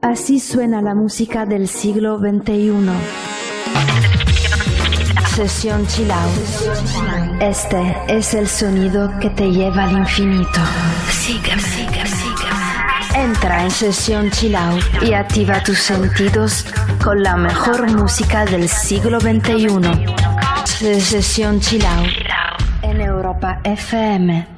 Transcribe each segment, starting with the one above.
Así suena la música del siglo XXI. Sesión Chill Out. Este es el sonido que te lleva al infinito. Sígueme, sígueme, sígueme. Entra en Sesión Chill Out y activa tus sentidos con la mejor música del siglo XXI. Sesión Chill Out en Europa FM.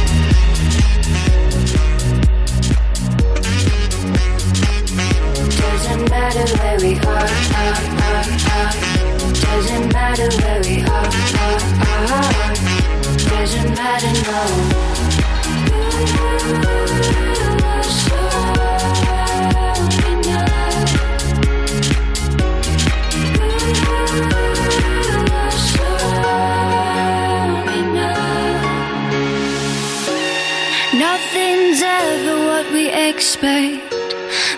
Doesn't matter where we are. Doesn't matter where we are. Doesn't matter, no. Nothing's ever what we expect,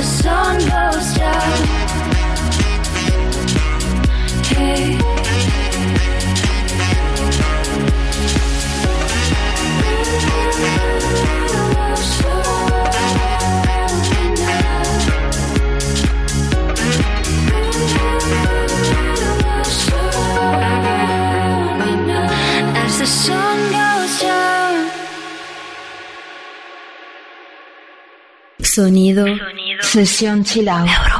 The sun goes down. Hey. As the sun goes down. Sonido, Sesión Chill Out. Europa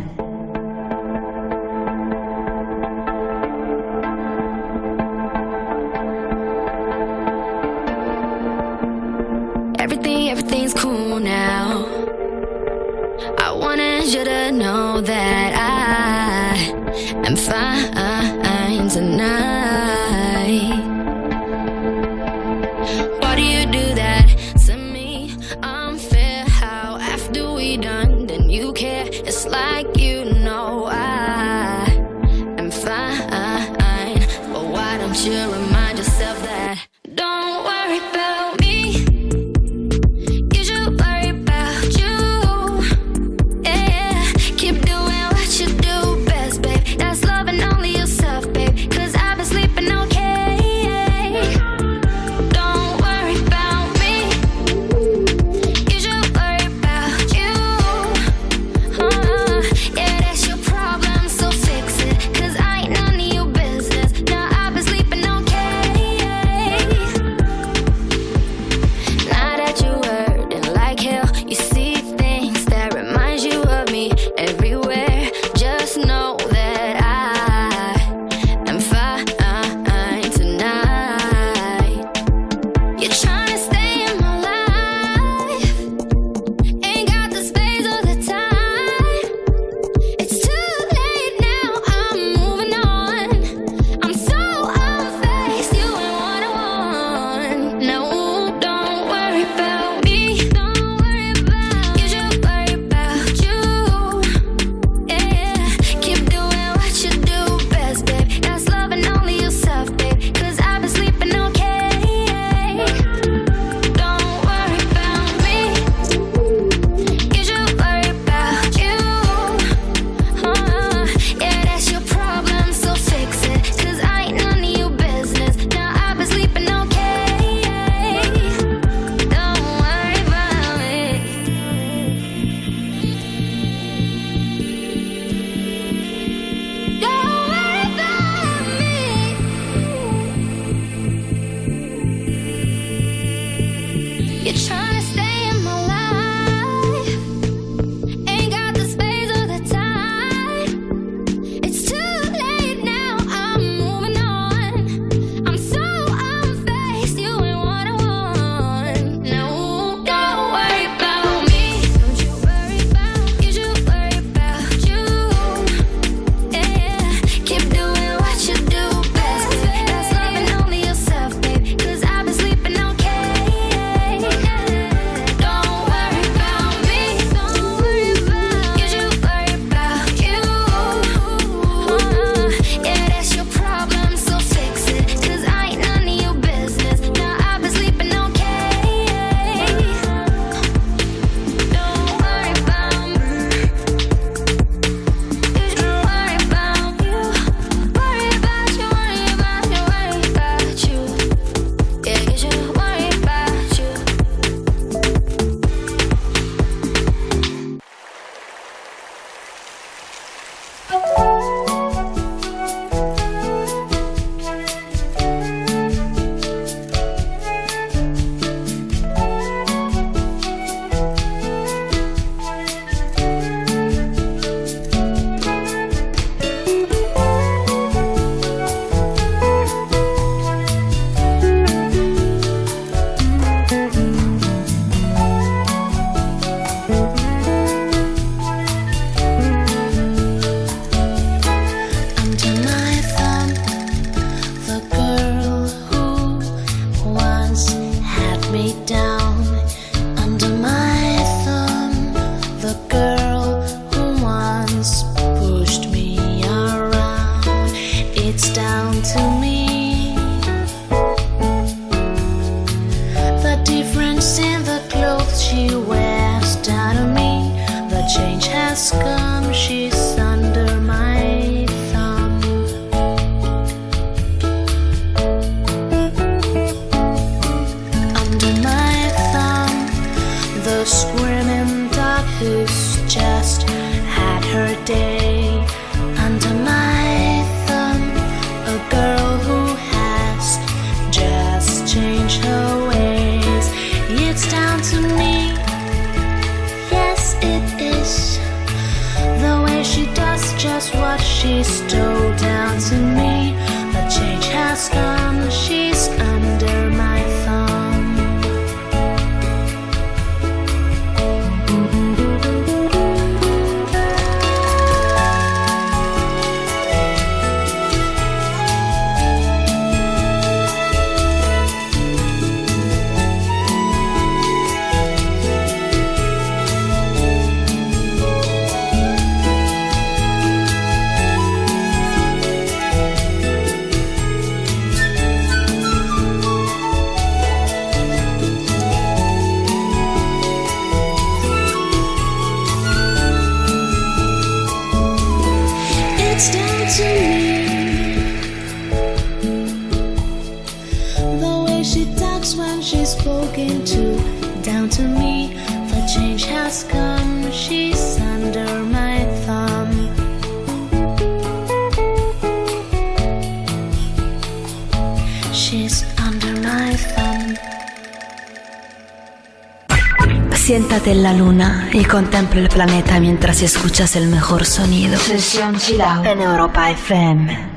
escuchas el mejor sonido. Sesión Chilao en Europa FM.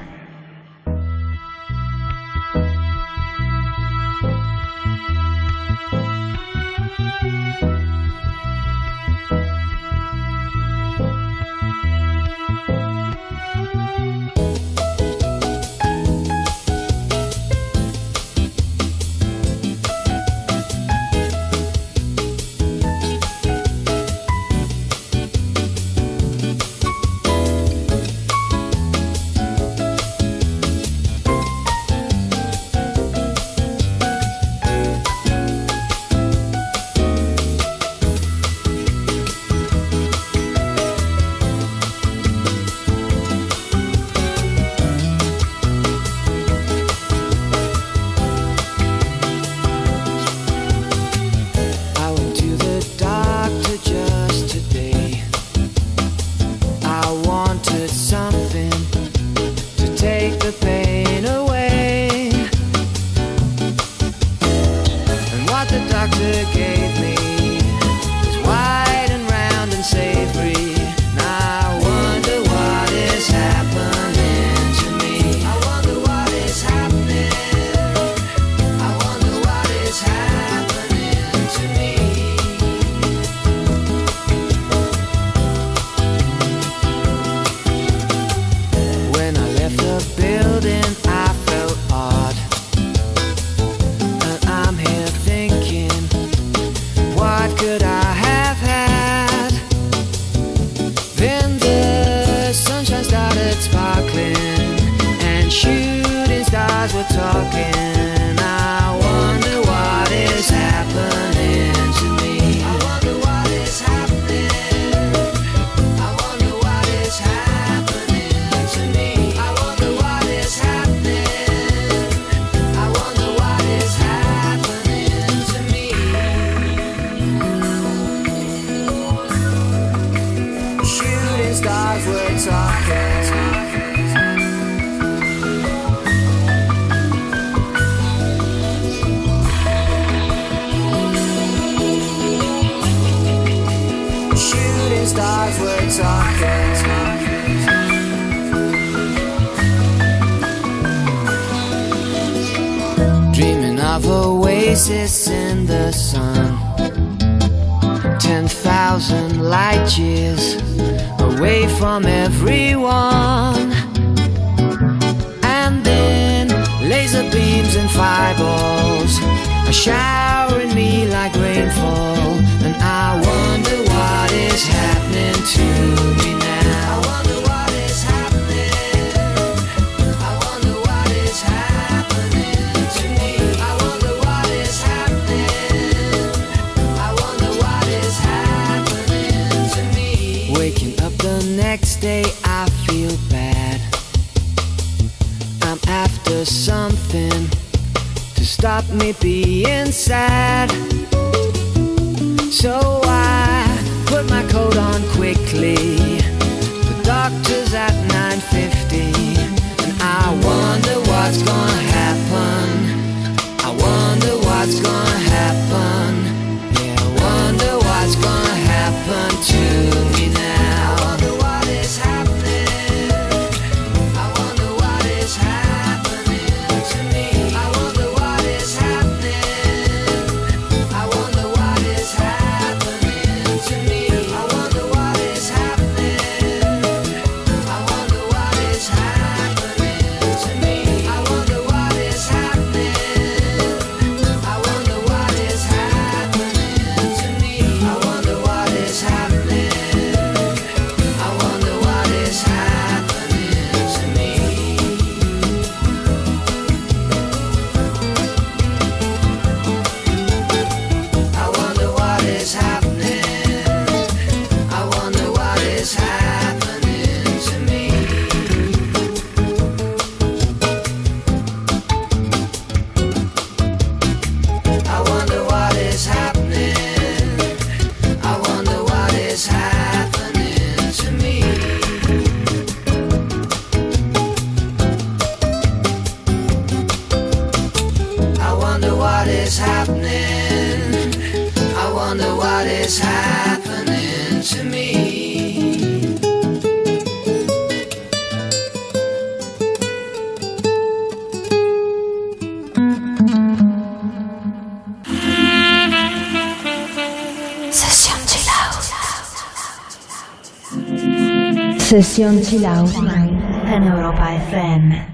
could I have had? Then the sunshine started sparkling, and shooting stars were talking. in the sun. Ten thousand light years away from everyone. And then laser beams and fireballs. A shower. me being sad. So I put my coat on quickly. The doctor's at 9.50 and I wonder what's gonna happen. Sesión Chill Out Europa FM.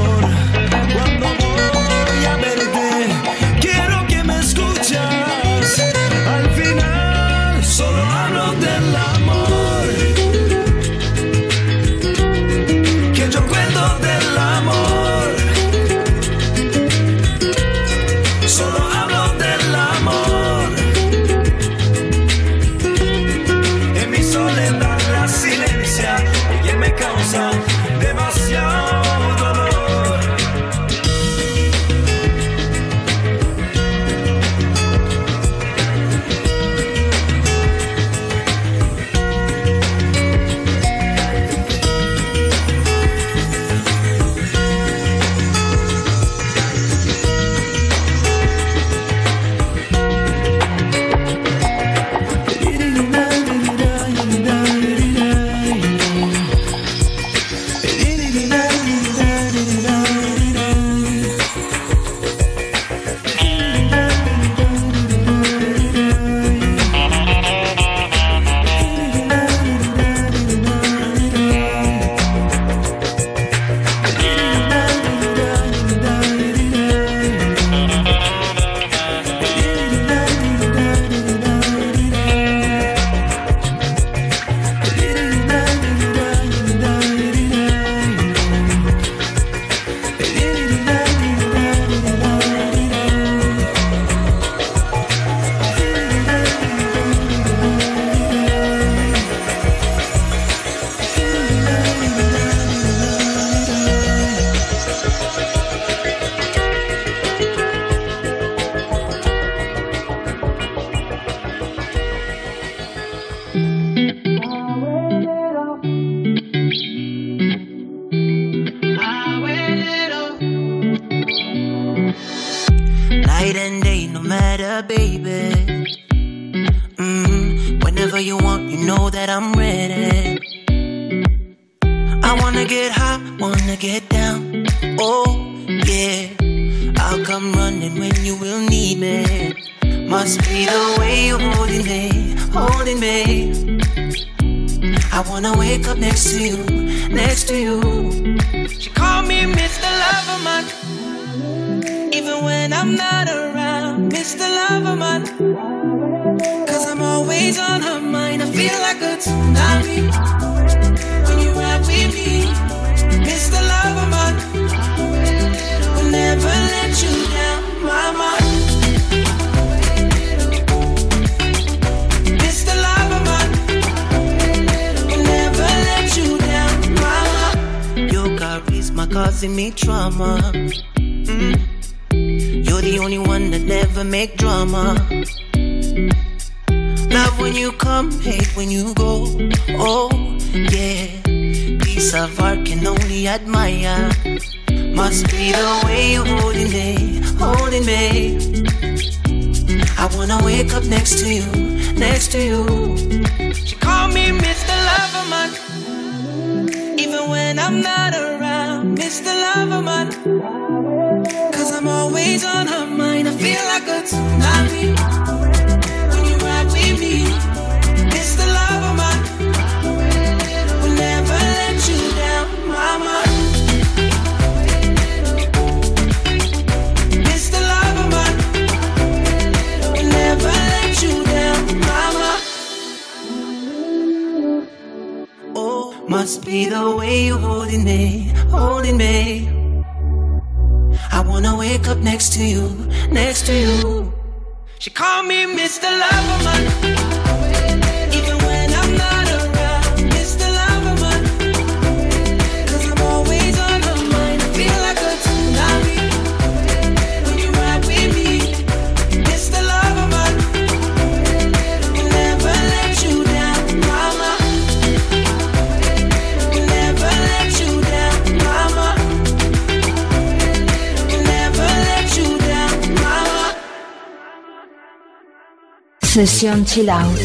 Chill Out.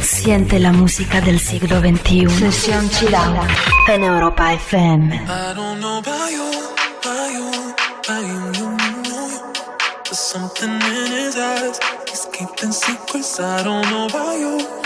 Siente la música del siglo XXI. Sesión Chill en Europa FM. I don't know you, you, you, you something in his eyes. He's keeping secrets. I don't know about you.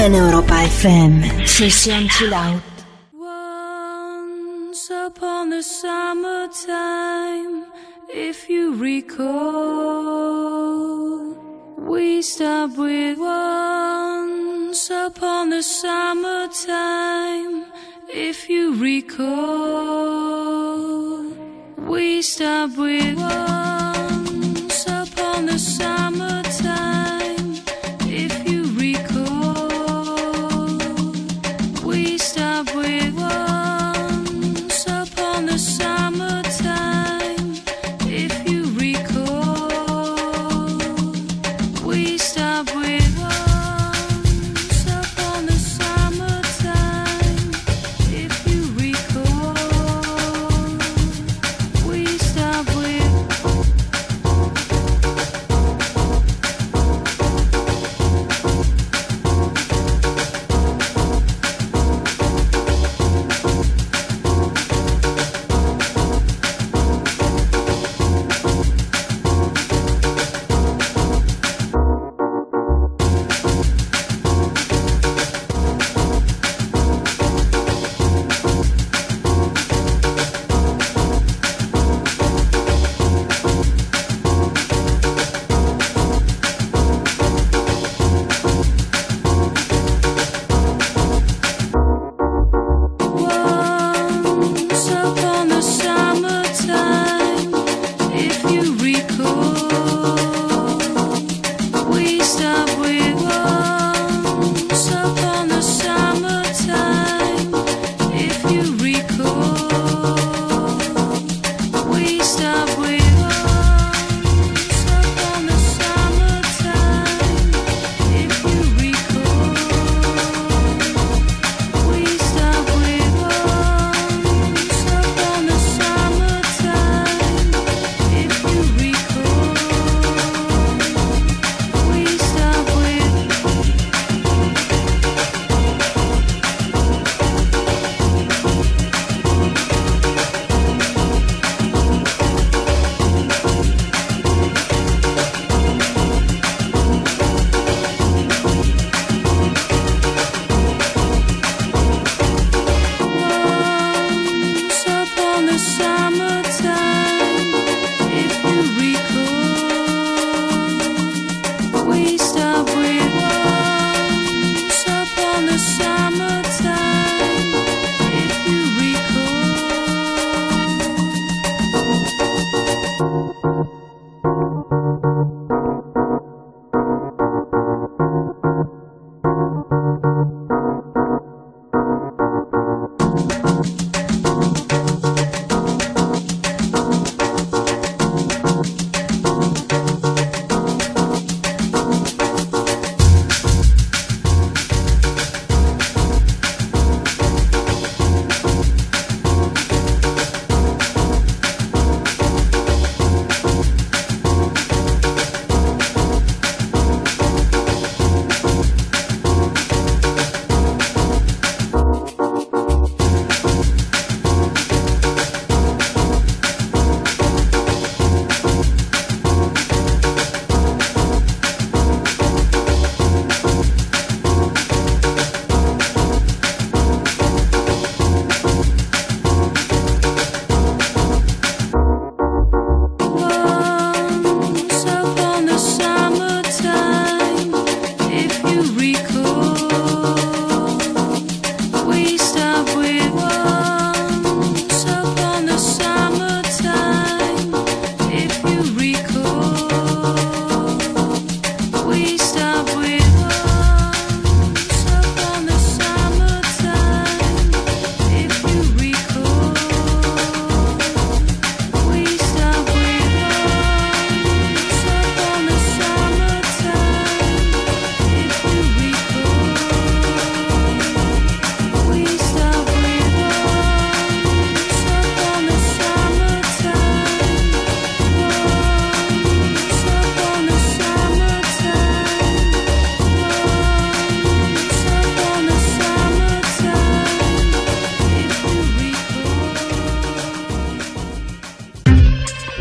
en Europa FM. Chill Out. Once upon the summertime, if you recall, we start with once upon the summertime, if you recall, we start with once upon the summertime.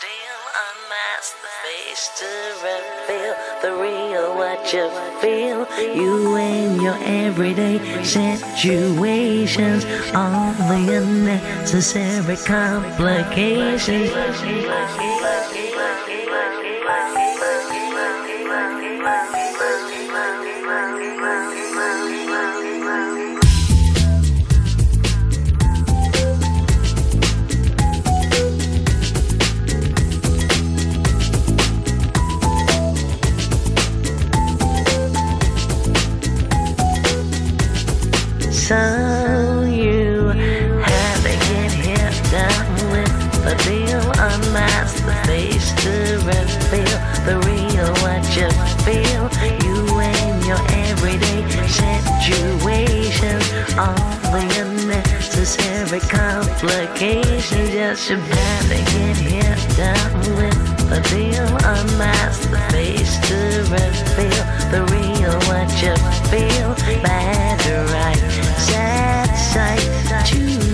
deal, unmask the face to reveal the real what you feel. You and your everyday situations, all the unnecessary complications. every complication just about to get here done with the deal, Unmask the face to reveal the real what you feel. Bad right, sad sight, choose.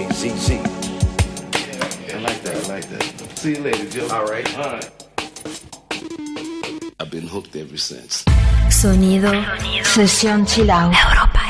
KCC. I like that. I like that. See you later, Joe. All right. All right. I've been hooked ever since. Sonido, Sonido. sesión Chill Out. Europa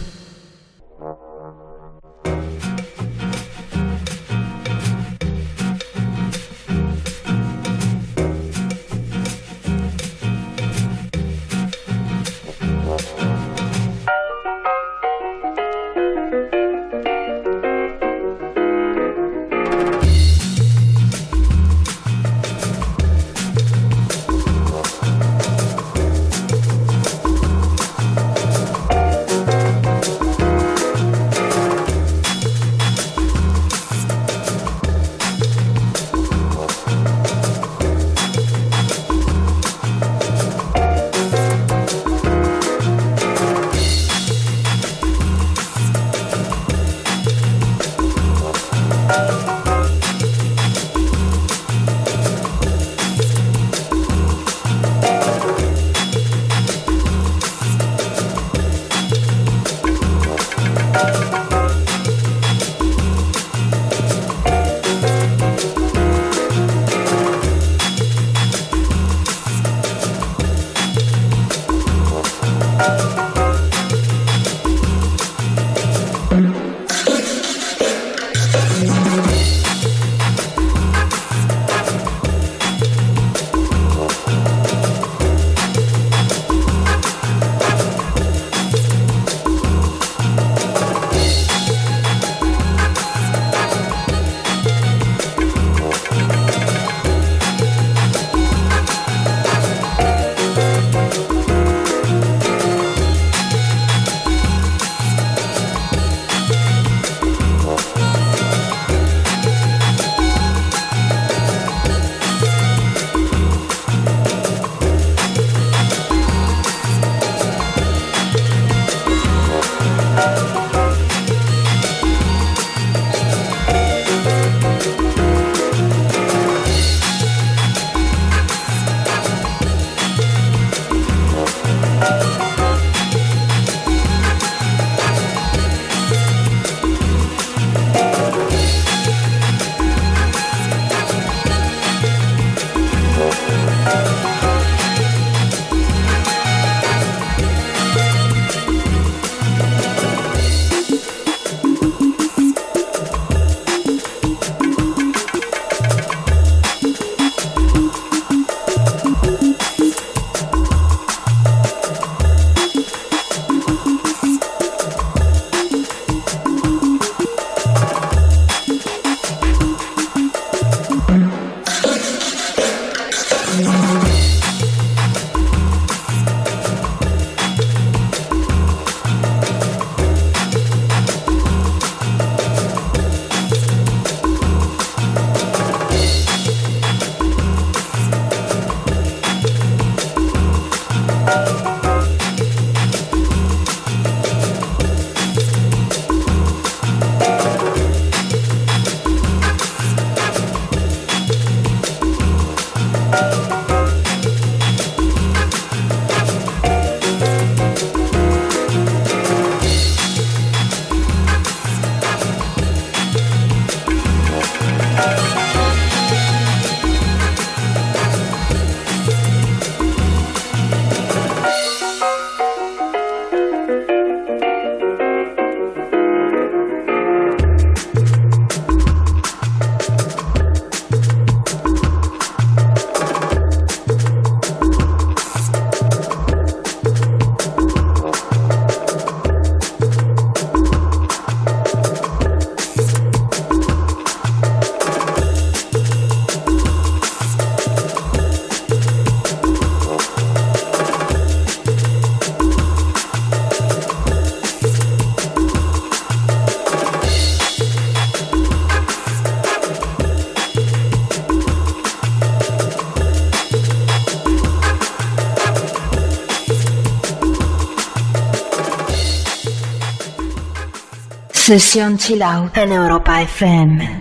Sesión Chill Out en Europa FM.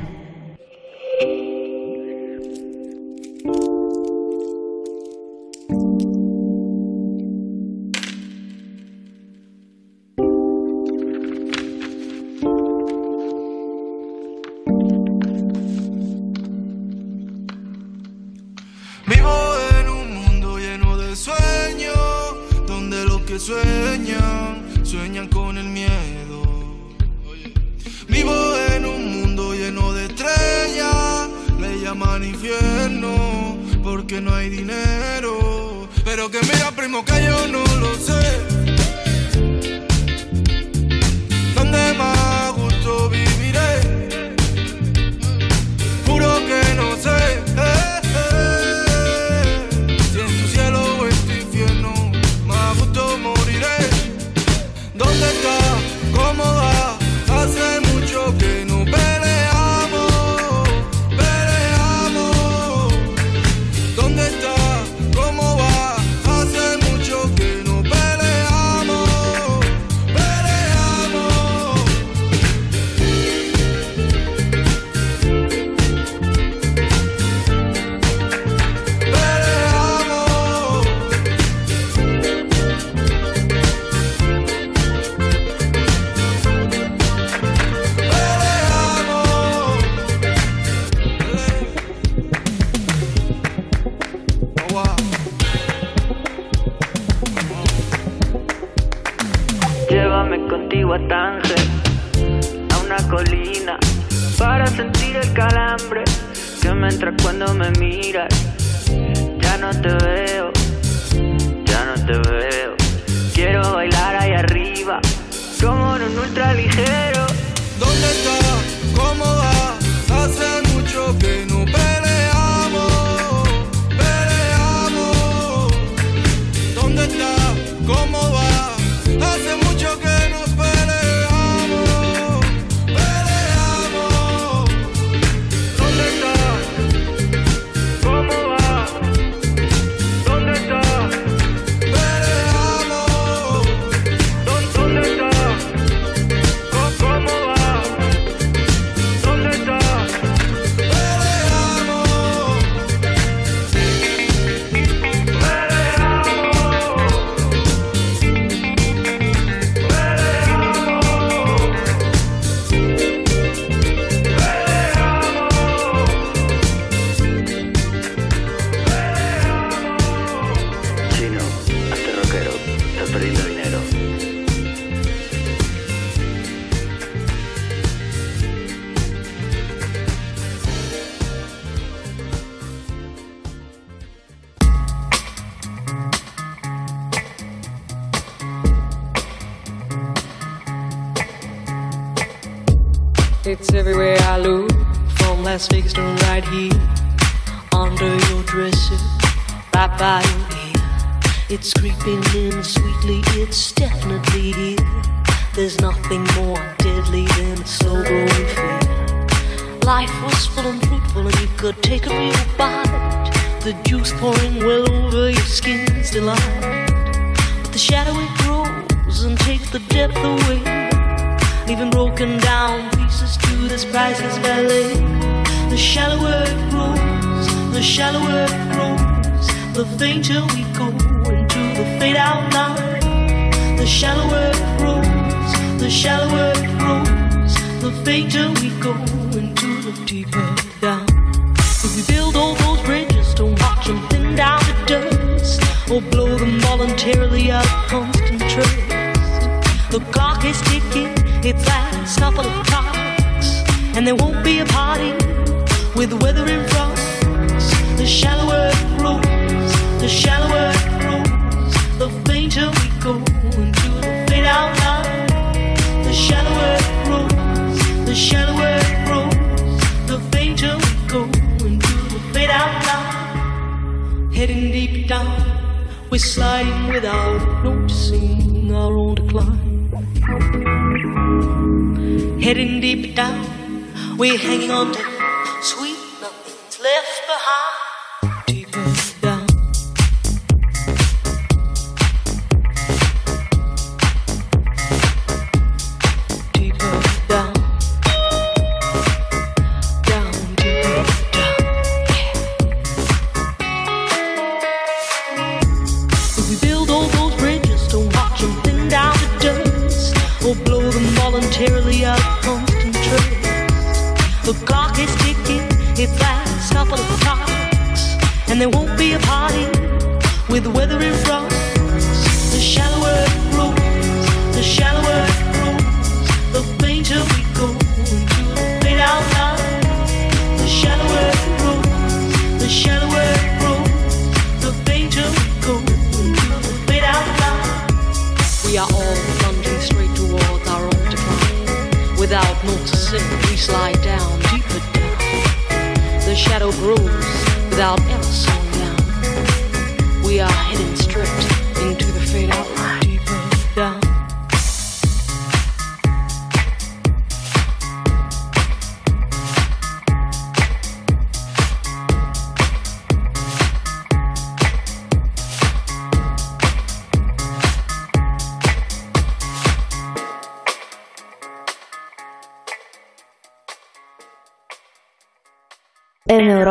Las Vegas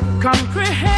To comprehend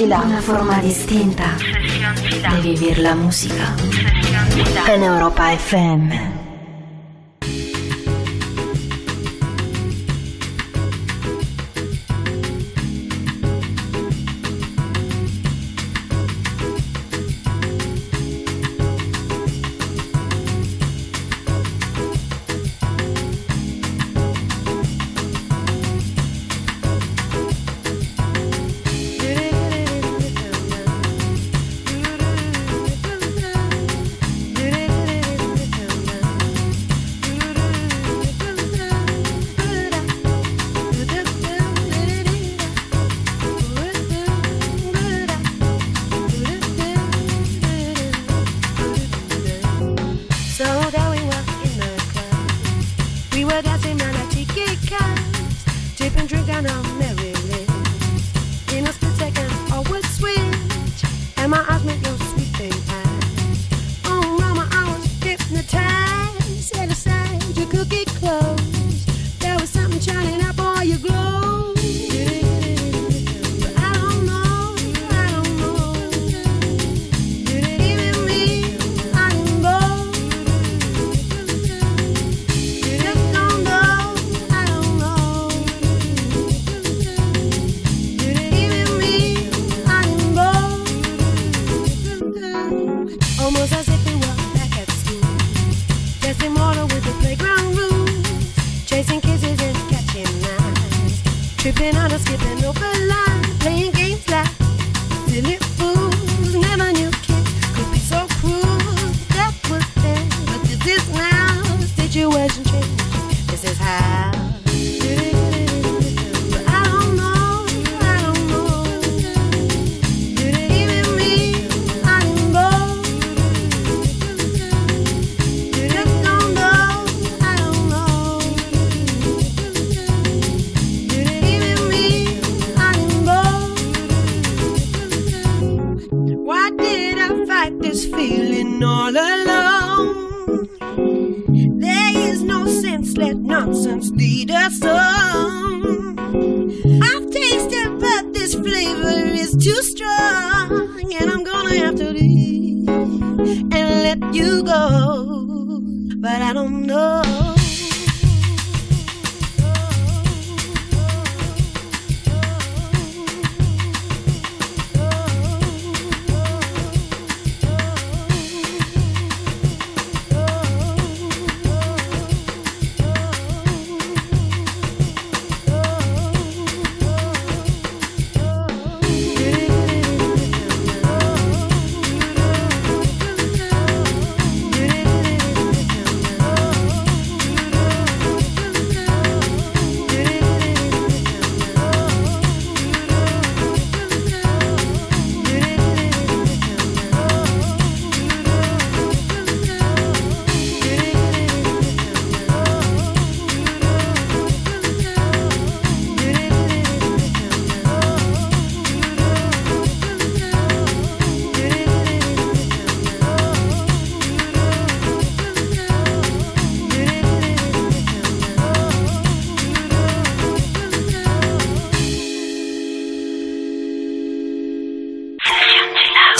Chilà. Una forma distinta di vivere la musica. En Europa FM. Just.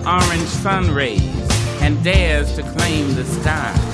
The orange sun rays and dares to claim the sky.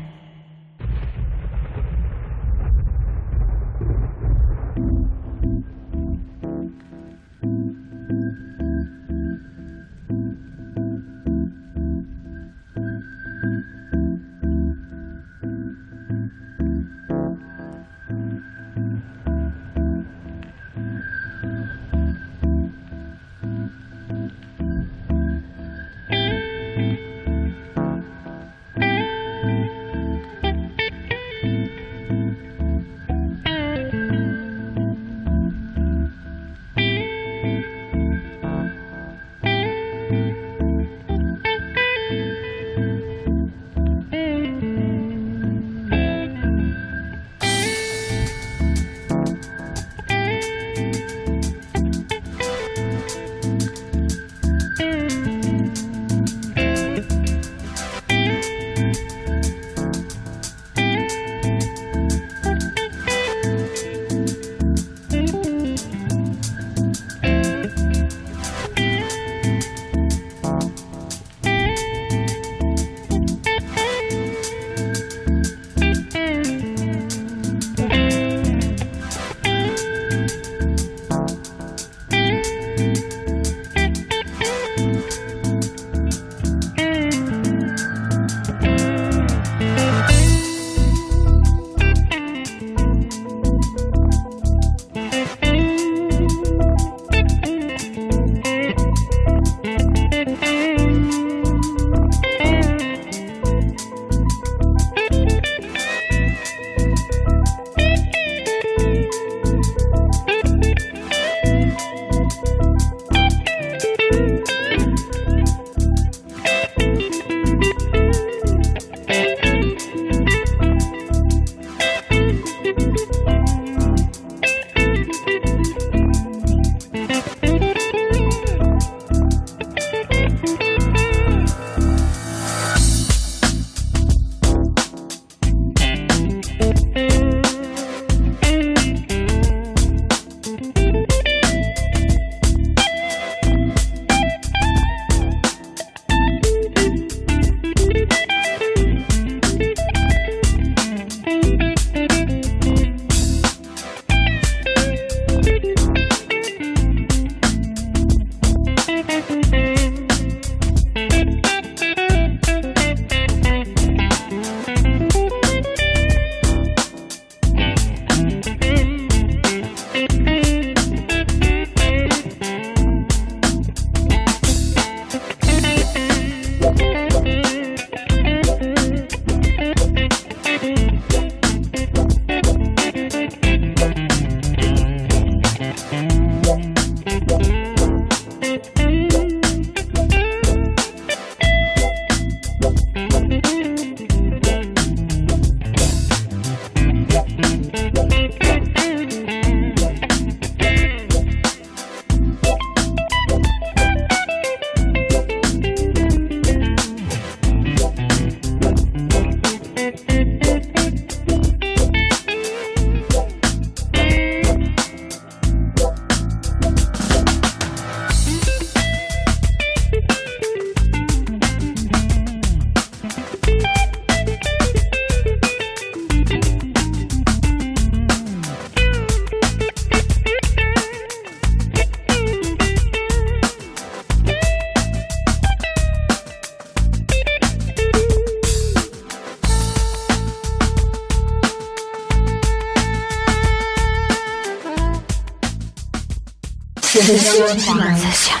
Session Chill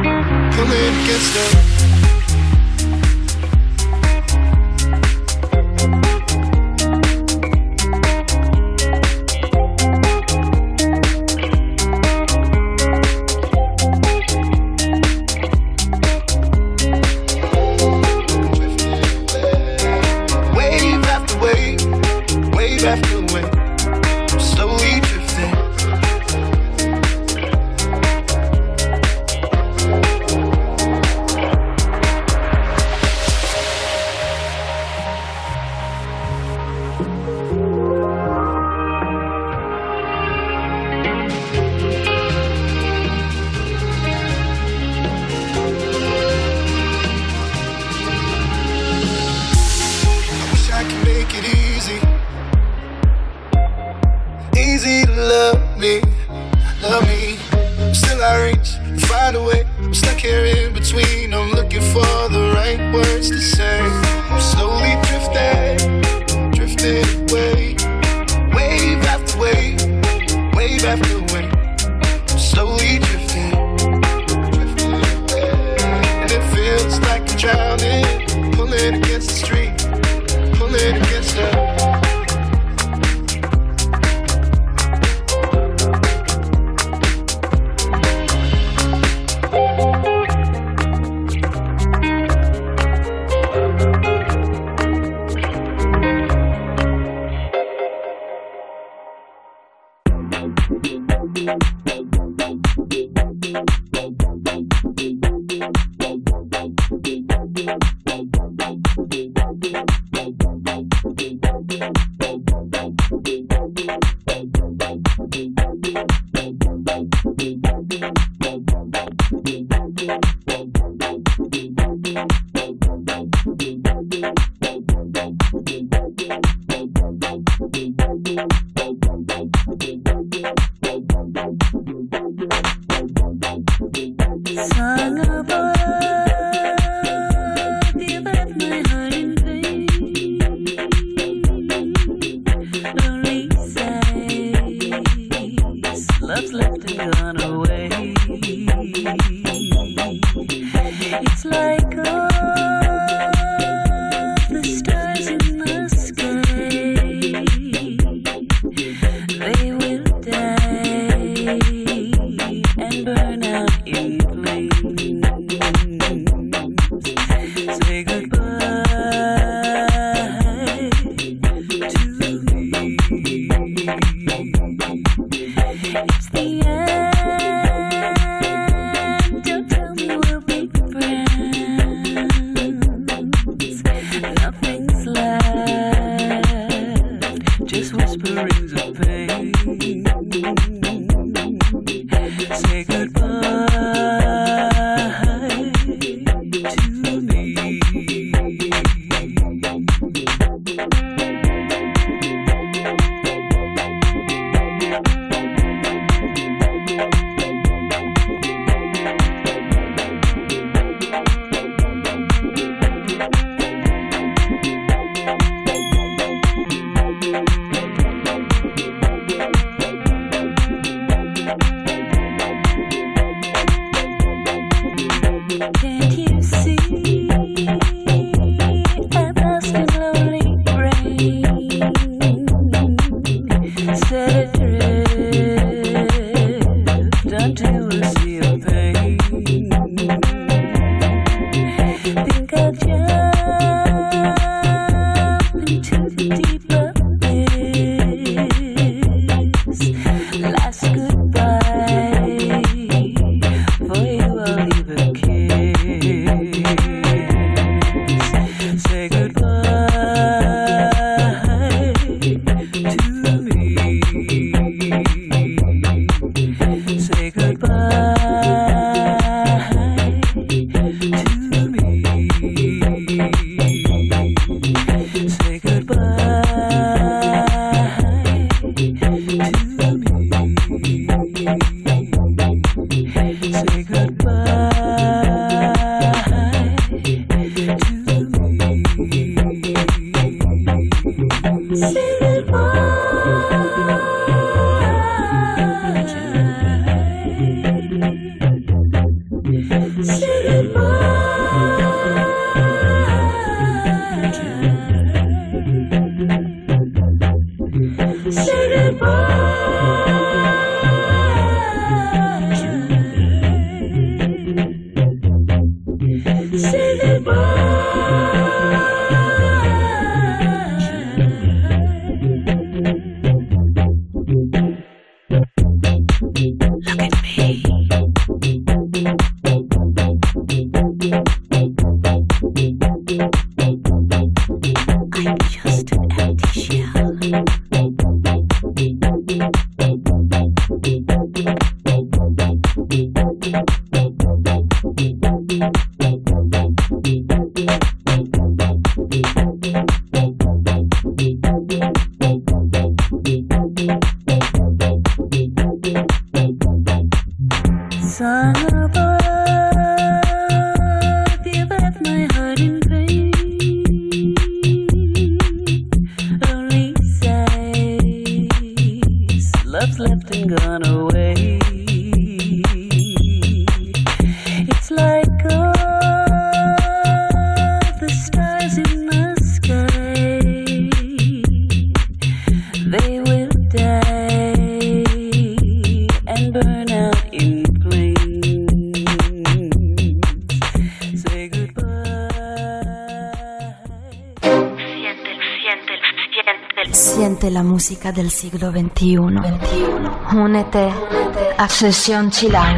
against the. Wave del siglo XXI. Únete a Sesión Chilau.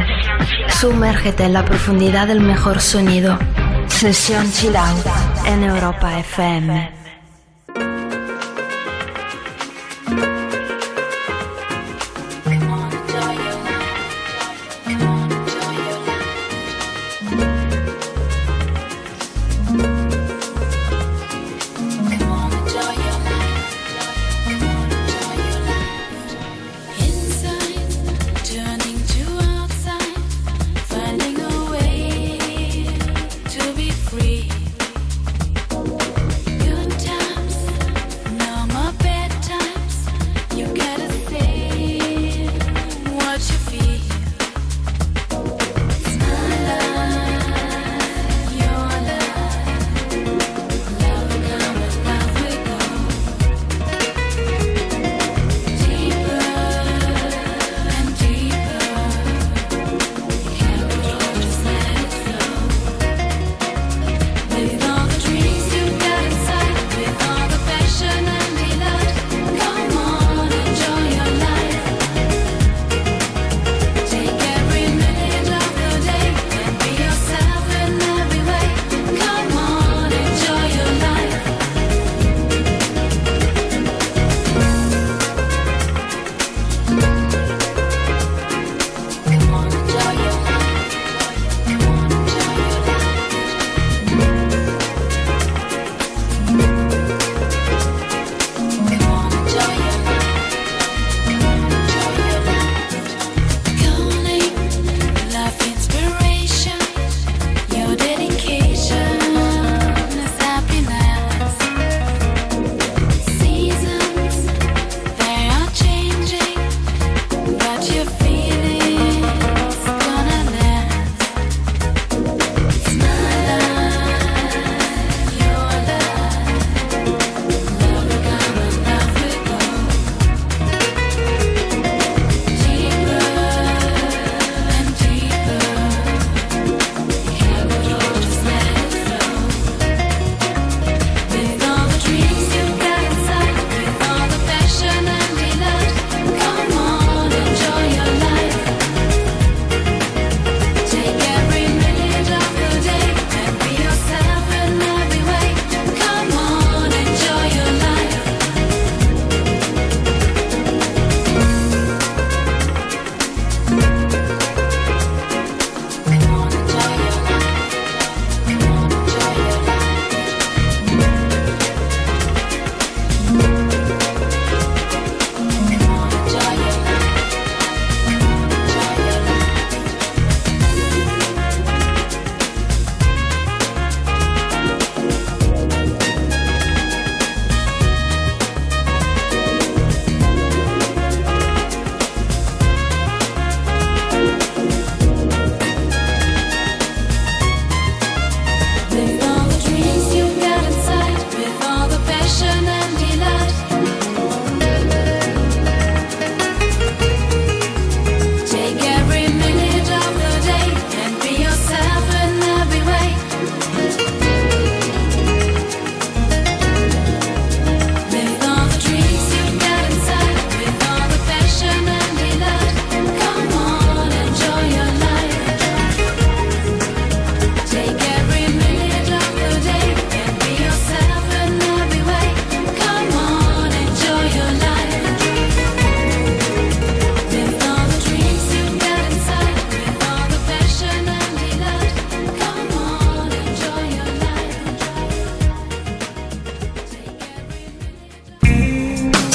Sumérgete en la profundidad del mejor sonido. Sesión Chilau en Europa FM.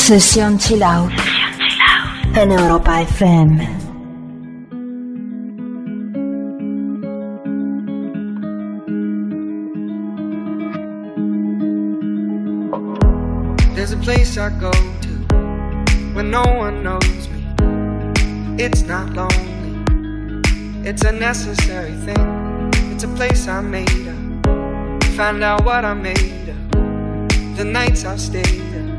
Sesión Chill Out. En Europa FM. There's a place I go to when no one knows me. It's not lonely, it's a necessary thing. It's a place I made up. Find out what I made up. The nights I've stayed up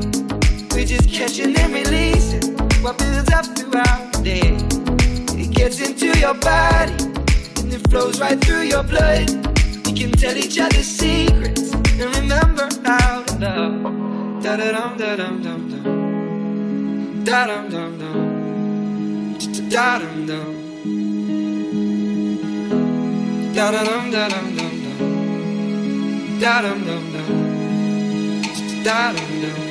We're just catching and releasing what builds up throughout the day. It gets into your body and it flows right through your blood. We can tell each other secrets and remember how to love. Da da dum da dum dum dum. Da dum dum dum. Da dum dum. Da da dum da dum dum dum. Da dum dum dum. Da dum dum.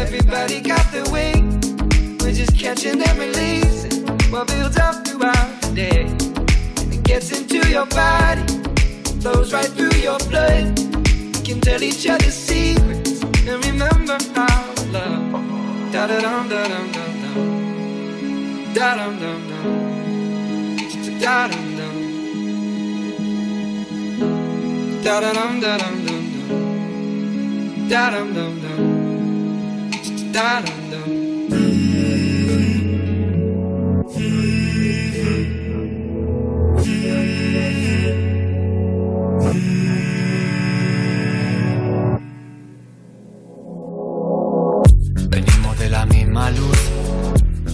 everybody got the way. We're just catching and releasing what builds up throughout the day. And it gets into your body, flows right through your blood. We can tell each other secrets and remember to love. Da da dum da dum dum dum. Da dum dum dum. Da dum dum. Da dum da dum dum dum. Da dum dum dum. De la misma luz,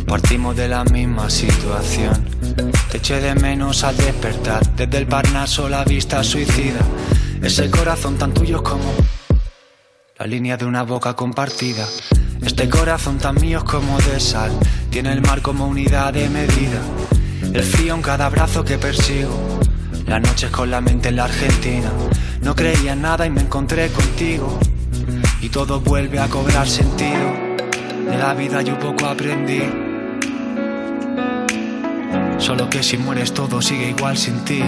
partimos de la misma situación. Te eché de menos al despertar, desde el Parnaso la vista suicida. Ese corazón tan tuyo como la línea de una boca compartida. Este corazón tan mío como de sal, tiene el mar como unidad de medida. El frío en cada brazo que persigo, las noches con la mente en la Argentina. No creía en nada y me encontré contigo y todo vuelve a cobrar sentido. De la vida yo poco aprendí. Solo que si mueres todo sigue igual sin ti.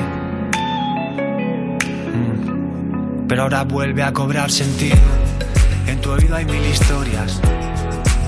Mm. Pero ahora vuelve a cobrar sentido. En tu oído hay mil historias.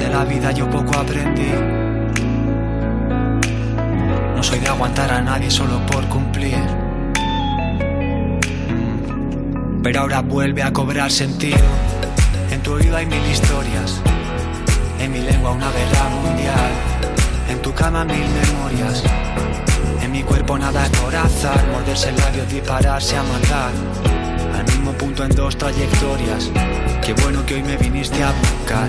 De la vida yo poco aprendí. No soy de aguantar a nadie solo por cumplir. Pero ahora vuelve a cobrar sentido. En tu oído hay mil historias. En mi lengua una guerra mundial. En tu cama mil memorias. En mi cuerpo nada es. Morderse el labio, dispararse a matar. Al mismo punto en dos trayectorias. Qué bueno que hoy me viniste a buscar.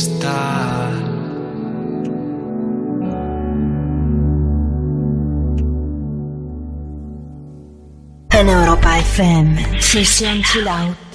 Cristal. En Europa FM, sesión chill out.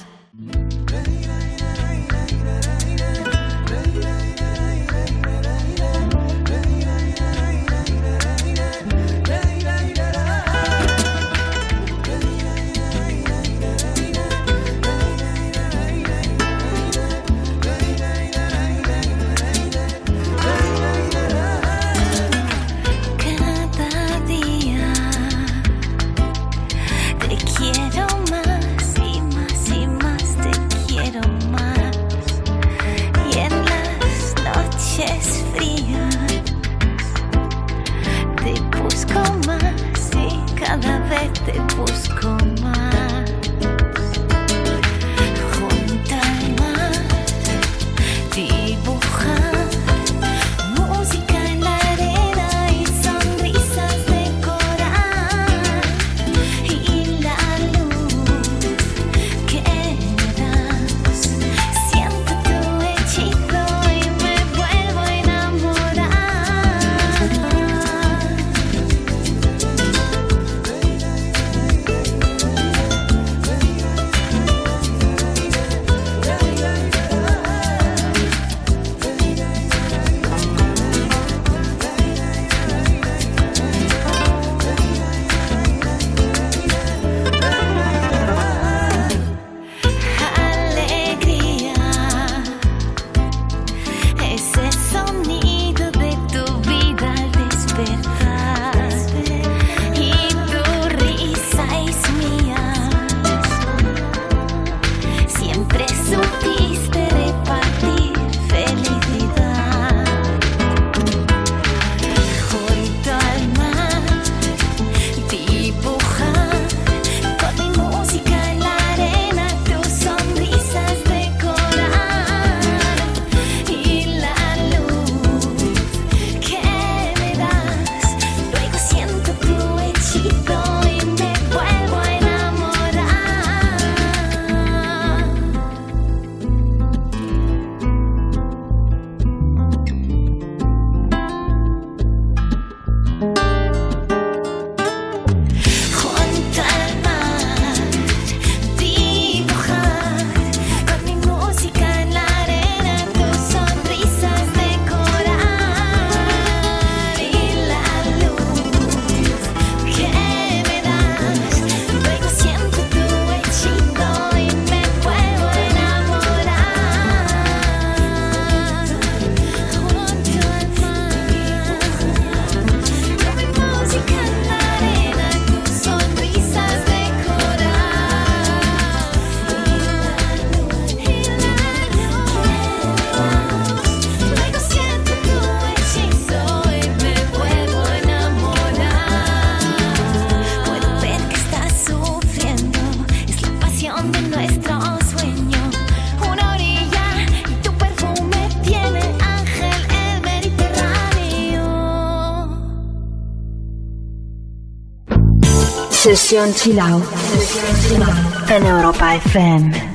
Sesión chill out. En Europa FM.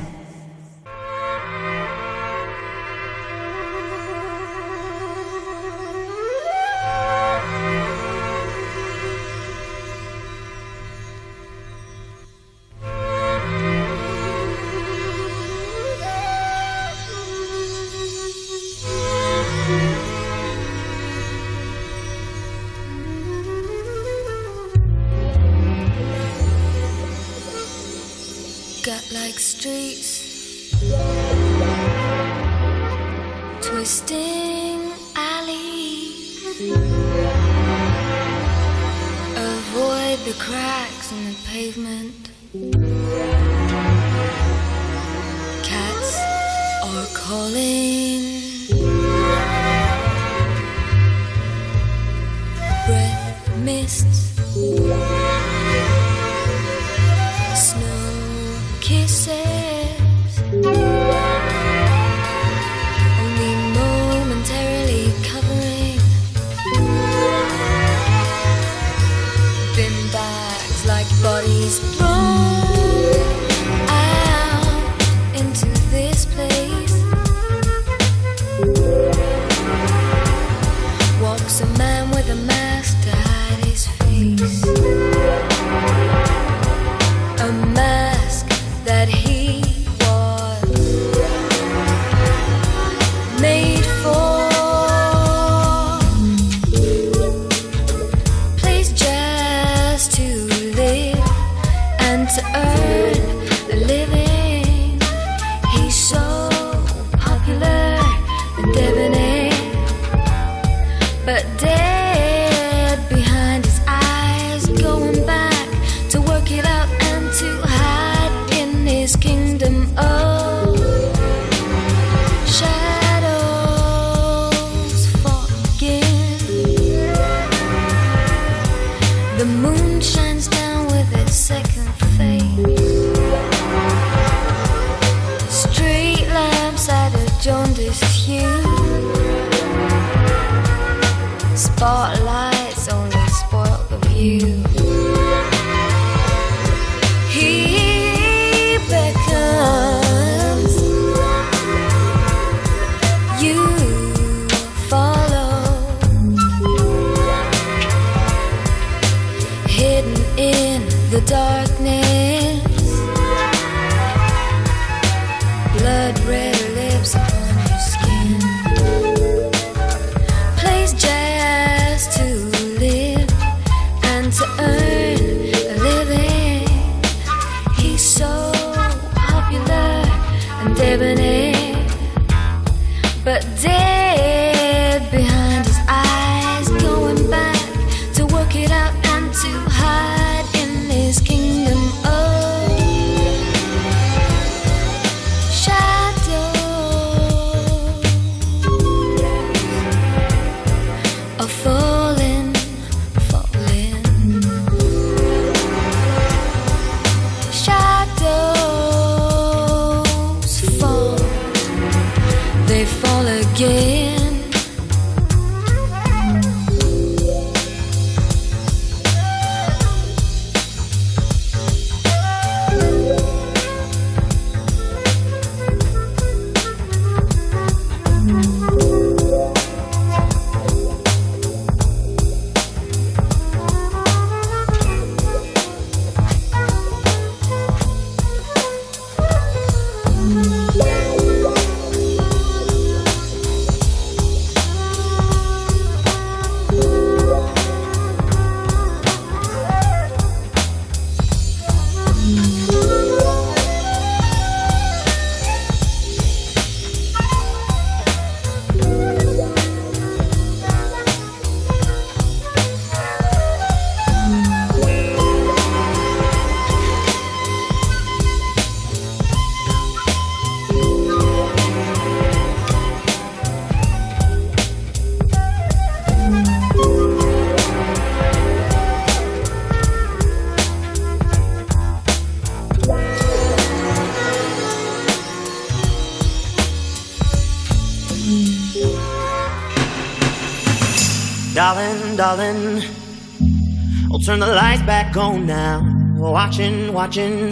Turn the lights back on now. Watching, watching.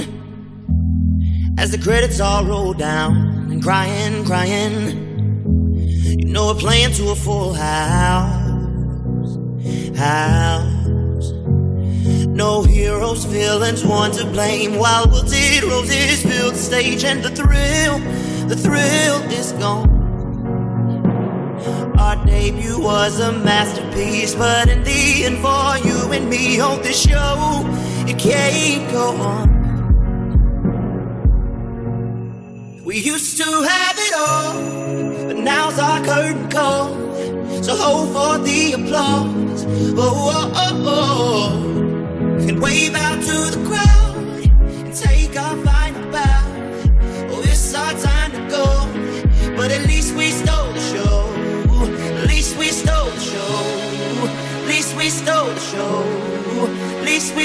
As the credits all roll down and crying, crying. You know we're playing to a full house. House. No heroes, villains, one to blame. While wilted roses fill the stage and the thrill, the thrill is gone. Our debut was a masterpiece, but in the end, for you and me on this show. It can't go on. We used to have it all, but now's our curtain call. So hold for the applause. oh, oh. oh, oh.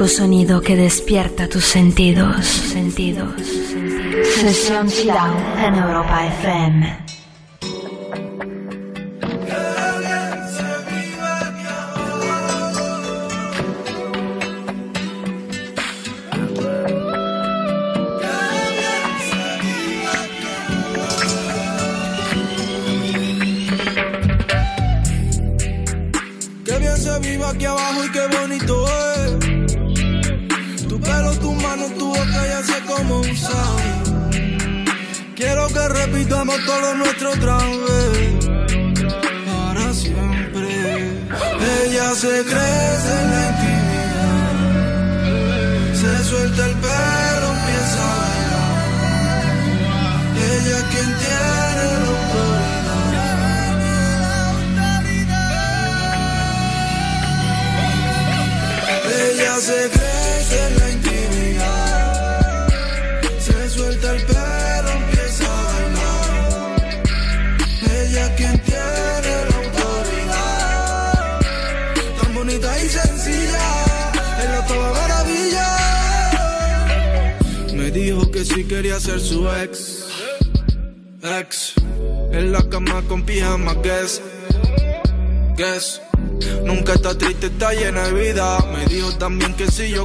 Auténtico sonido que despierta tus sentidos. sentidos. Sesión Chill Out en Europa FM.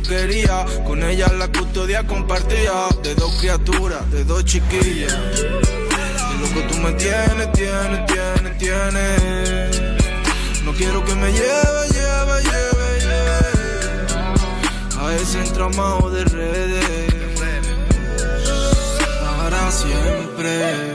Quería, con ella la custodia compartía. De dos criaturas, de dos chiquillas. De lo que tú me tienes, tienes, tienes, tienes. No quiero que me lleve, lleve, lleve, lleve. A ese entramado de redes. Para siempre.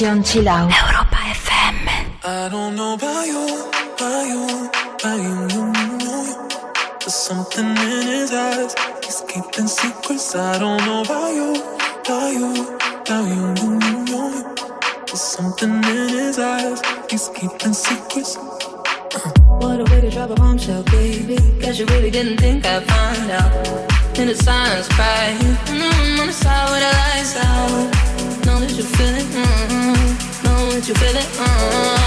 Europa FM. I don't know about you, about you, about you, you, you. There's something in his eyes. He's keeping secrets. I don't know about you, about you, about you, you, you. There's something in his eyes. He's keeping secrets. Uh. What a way to drop a bombshell, baby. Guess you really didn't think I'd find out. In the silence, crying. On the side. you feel it? Mm-hmm.